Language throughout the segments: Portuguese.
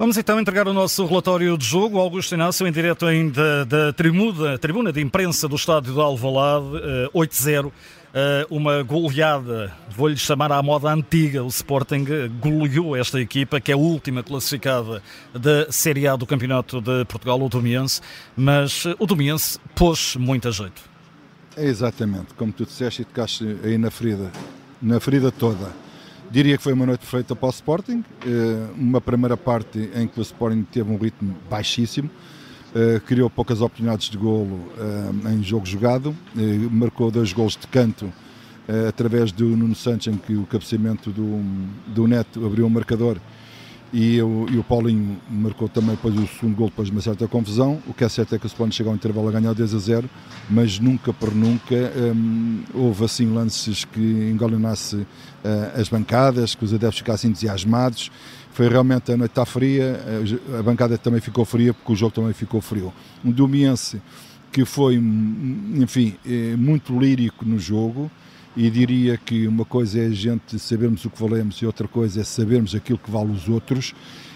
Vamos então entregar o nosso relatório de jogo. Augusto Inácio, em direto ainda da tribuna, tribuna de imprensa do estádio de Alvalade, 8-0. Eh, uma goleada, vou-lhe chamar à moda antiga, o Sporting goleou esta equipa, que é a última classificada da Série A do Campeonato de Portugal, o Domiense, mas eh, o Domiense pôs muita jeito. É exatamente, como tu disseste e tocaste aí na ferida, na ferida toda Diria que foi uma noite perfeita para o Sporting, eh, uma primeira parte em que o Sporting teve um ritmo baixíssimo, eh, criou poucas oportunidades de golo eh, em jogo jogado, marcou dois golos de canto através do Nuno Santos, em que o cabeceamento do, do Neto abriu o marcador e o, e o Paulinho marcou também depois o segundo gol depois de uma certa confusão. O que é certo é que o Sporting chegou ao intervalo a ganhar 10 a 0, mas nunca por nunca hum, houve assim lances que engolinasse uh, as bancadas, que os adeptos ficassem entusiasmados. Foi realmente a noite está fria, a bancada também ficou fria porque o jogo também ficou frio. Um Domiense que foi, hum, enfim, eh, muito lírico no jogo, e diria que uma coisa é a gente sabermos o que valemos e outra coisa é sabermos aquilo que vale os outros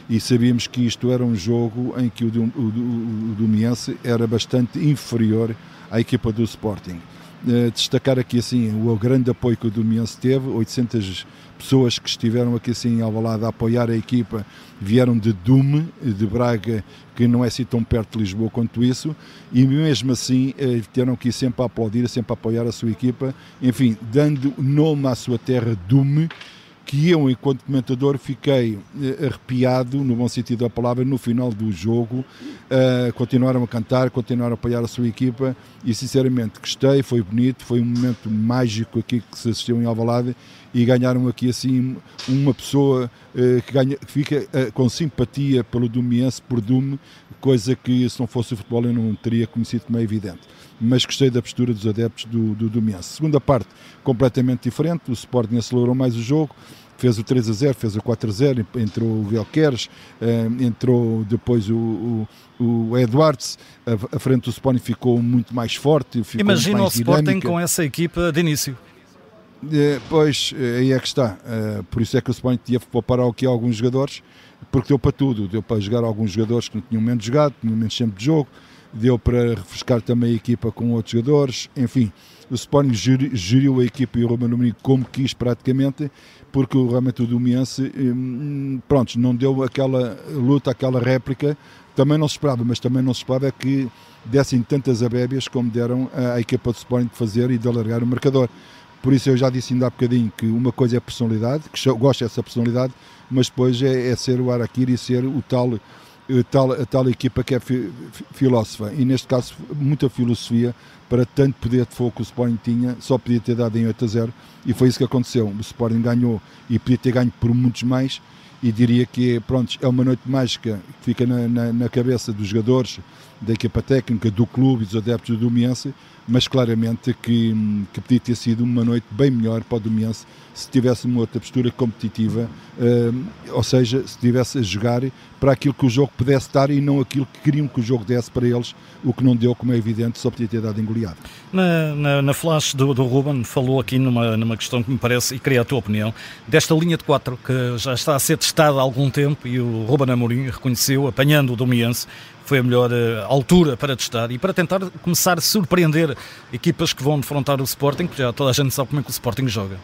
e sabíamos que isto era um jogo em que o, Domiense era bastante inferior à equipa do Sporting. Uh, destacar aqui assim o grande apoio que o Domiense teve, 800 pessoas que estiveram aqui assim ao lado a apoiar a equipa vieram de Dume, de Braga, que não é assim tão perto de Lisboa quanto isso, e mesmo assim eh, tiveram que ir sempre a aplaudir, sempre a apoiar a sua equipa, enfim, dando nome à sua terra Dume, que eu, enquanto comentador, fiquei eh, arrepiado, no bom sentido da palavra, no final do jogo. Uh, continuaram a cantar, continuaram a apoiar a sua equipa e, sinceramente, gostei, foi bonito, foi um momento mágico aqui que se assistiu em Alvalade e ganharam aqui, assim, uma pessoa uh, que, ganha, que fica uh, com simpatia pelo Dumiense, por Dume, coisa que, se não fosse o futebol, eu não teria conhecido como é evidente mas gostei da postura dos adeptos do, do Domiense. Segunda parte, completamente diferente, o Sporting acelerou mais o jogo, fez o 3 a 0, fez o 4 a 0, entrou o Velqueres, eh, entrou depois o, o, o Edwards, a, a, frente do Sporting ficou muito mais forte. Ficou Imagina o Sporting com essa equipa de início. É, pois, aí é que está. Eh, por isso é que o Sporting tinha que poupar aqui alguns jogadores, porque deu para tudo. Deu para jogar alguns jogadores que não tinham menos jogado, tinham menos tempo de jogo deu para refrescar também a equipa com outros jogadores, enfim, o Sporting geriu a equipa e o Romano Mourinho como quis praticamente, porque realmente o Domiense, hum, pronto, não deu aquela luta, aquela réplica, também não se esperava, mas também não se esperava que dessem tantas abébias como deram à equipa do Sporting de fazer e de alargar o marcador. Por isso eu já disse ainda há bocadinho que uma coisa é a personalidade, que gosto dessa personalidade, mas depois é, é ser o Araquiri e ser o tal tal, a tal equipa que é fi, filósofa e neste caso muita filosofia para tanto poder de fogo que o Sporting tinha, só podia ter dado em 8 a 0 e foi isso que aconteceu. O Sporting ganhou e podia ter ganho por muitos mais e diria que pronto, é uma noite mágica que fica na, na, na cabeça dos jogadores, da equipa técnica, do clube e dos adeptos do Domiense, mas claramente que, que podia ter sido uma noite bem melhor para o Domiense se tivesse uma outra postura competitiva, uh, ou seja, se estivesse a jogar para aquilo que o jogo pudesse dar e não aquilo que queriam que o jogo desse para eles, o que não deu, como é evidente, só podia ter dado engoliado. Na, na, na flash do, do Ruben, falou aqui numa, numa questão que me parece, e queria a tua opinião, desta linha de 4 que já está a ser testada há algum tempo e o Ruben Amorim reconheceu, apanhando o Domiense, foi a melhor uh, altura para testar e para tentar começar a surpreender equipas que vão defrontar o Sporting, porque já toda a gente sabe como é que o Sporting joga.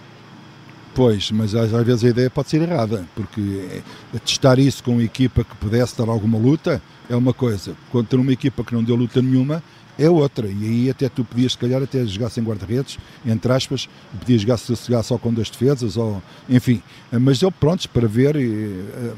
Pois, mas às vezes a ideia pode ser errada, porque é, testar isso com uma equipa que pudesse dar alguma luta é uma coisa, contra uma equipa que não deu luta nenhuma é outra, e aí até tu podias, se calhar, até jogar sem guarda-redes, entre aspas, podias jogar, jogar só com duas defesas, ou, enfim, mas eu prontos para ver, eh,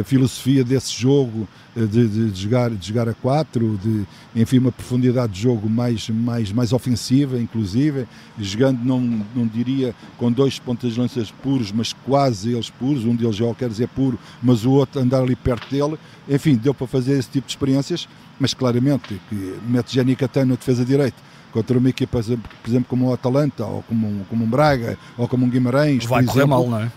a filosofia desse jogo eh, de, de, de, jogar, de jogar a quatro, de enfim uma profundidade de jogo mais, mais, mais ofensiva, inclusive, jogando não, não diria com dois pontas de lanças puros, mas quase eles puros, um deles já quer dizer puro, mas o outro andar ali perto dele, enfim, deu para fazer esse tipo de experiências, mas claramente que mete Jenny Catano na defesa direita contra uma equipa, por exemplo, como o Atalanta, ou como, como um Braga, ou como um Guimarães. Vai correr exemplo, mal, não é?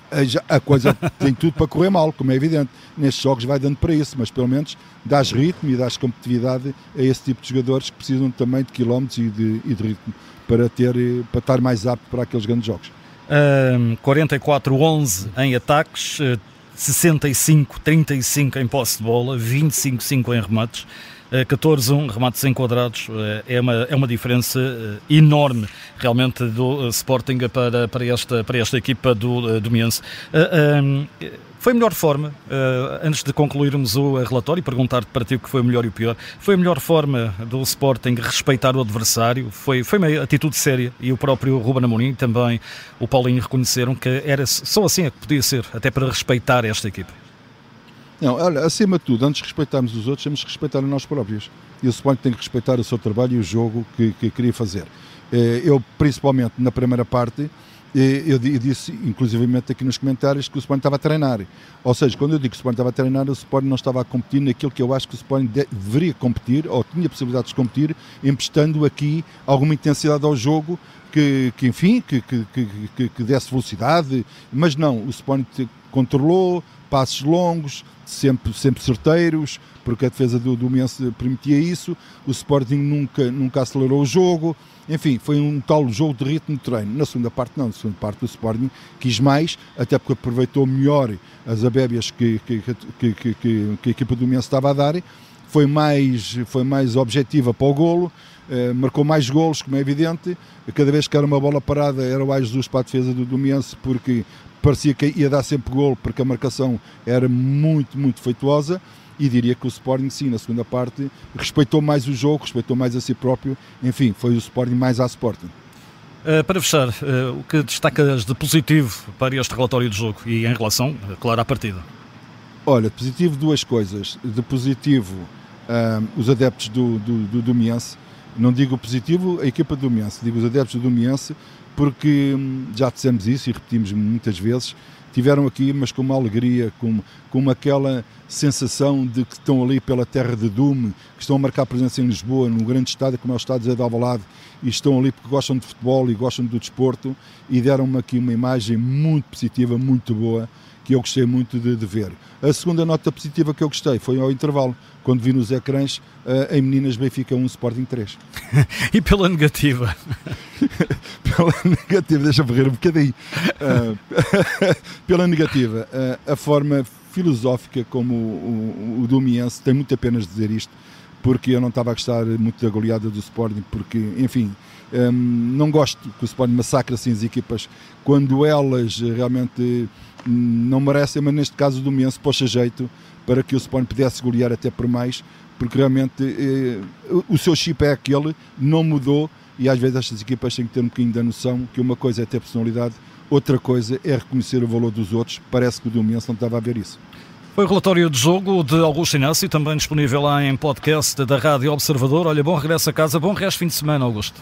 A, a coisa tem tudo para correr mal, como é evidente. Nestes jogos vai dando para isso, mas pelo menos dás ritmo e dás competitividade a esse tipo de jogadores que precisam também de quilómetros e de, e de ritmo para, ter, para estar mais apto para aqueles grandes jogos. Um, 44-11 em ataques, 65-35 em posse de bola, 25-5 em remates. 14-1 remates enquadrados é uma, é uma diferença enorme realmente do Sporting para, para, esta, para esta equipa do, do Miense. Foi a melhor forma, antes de concluirmos o relatório e perguntar-te para ti o que foi o melhor e o pior, foi a melhor forma do Sporting respeitar o adversário? Foi, foi uma atitude séria e o próprio Ruben Amorim também o Paulinho reconheceram que era só assim é que podia ser, até para respeitar esta equipe. Não, olha, acima de tudo, antes de respeitarmos os outros, temos que respeitar a nós próprios. E o Sporting tem que respeitar o seu trabalho e o jogo que, que queria fazer. Eh, eu, principalmente na primeira parte, eu disse, inclusivamente aqui nos comentários, que o Sporting estava a treinar. Ou seja, quando eu digo que o Sporting estava a treinar, o Sporting não estava a competir naquilo que eu acho que o Sporting deveria competir, ou tinha possibilidade de competir, emprestando aqui alguma intensidade ao jogo, que, que enfim, que, que, que, que desse velocidade. Mas não, o Sporting controlou, passos longos, sempre, sempre certeiros, porque a defesa do, do permitia isso. O Sporting nunca, nunca acelerou o jogo. Enfim, foi um tal jogo de ritmo de treino. Na segunda parte, não. Na segunda parte, o Sporting quis mais, até porque aproveitou melhor as abébias que, que, que, que, que a equipa do Mense estava a dar. Foi mais, foi mais objetiva para o golo, eh, marcou mais golos, como é evidente. Cada vez que era uma bola parada, era o Ai Jesus para a defesa do Domiense, porque parecia que ia dar sempre golo, porque a marcação era muito, muito feituosa e diria que o Sporting, sim, na segunda parte, respeitou mais o jogo, respeitou mais a si próprio, enfim, foi o Sporting mais à Sporting. Uh, para fechar, uh, o que destacas de positivo para este relatório de jogo e em relação, claro, à partida? Olha, de positivo duas coisas. De positivo, uh, os adeptos do, do, do Domiense, não digo positivo a equipa do Domiense, digo os adeptos do Domiense, porque hum, já dissemos isso e repetimos muitas vezes, tiveram aqui, mas com uma alegria, com, com aquela sensação de que estão ali pela terra de Dume, que estão a marcar presença em Lisboa, num grande estádio como é o estádio de Alvalade, e estão ali porque gostam de futebol e gostam do desporto, e deram-me aqui uma imagem muito positiva, muito boa, que eu gostei muito de, de, ver. A segunda nota positiva que eu gostei foi ao intervalo, quando vi nos ecrãs uh, em Meninas Benfica 1 Sporting 3. e pela negativa? pela negativa, deixa-me rir um bocadinho. Uh, pela negativa, uh, a forma filosófica como o, o, o Domiense tem muito apenas dizer isto, porque eu não estava a gostar muito da goleada do Sporting, porque, enfim, um, não gosto que o Sporting massacre assim as equipas quando elas realmente não merecem, mas neste caso o Domiense pôs jeito para que o Sporting pudesse golear até por mais, porque realmente eh, o seu chip é aquele, não mudou e às vezes estas equipas têm que ter um bocadinho da noção que uma coisa é ter personalidade, outra coisa é reconhecer o valor dos outros. Parece que o Domiense não estava a ver isso. Foi o relatório de jogo de Augusto Inácio, também disponível lá em podcast da Rádio Observador. Olha, bom regresso a casa, bom resto de fim de semana, Augusto.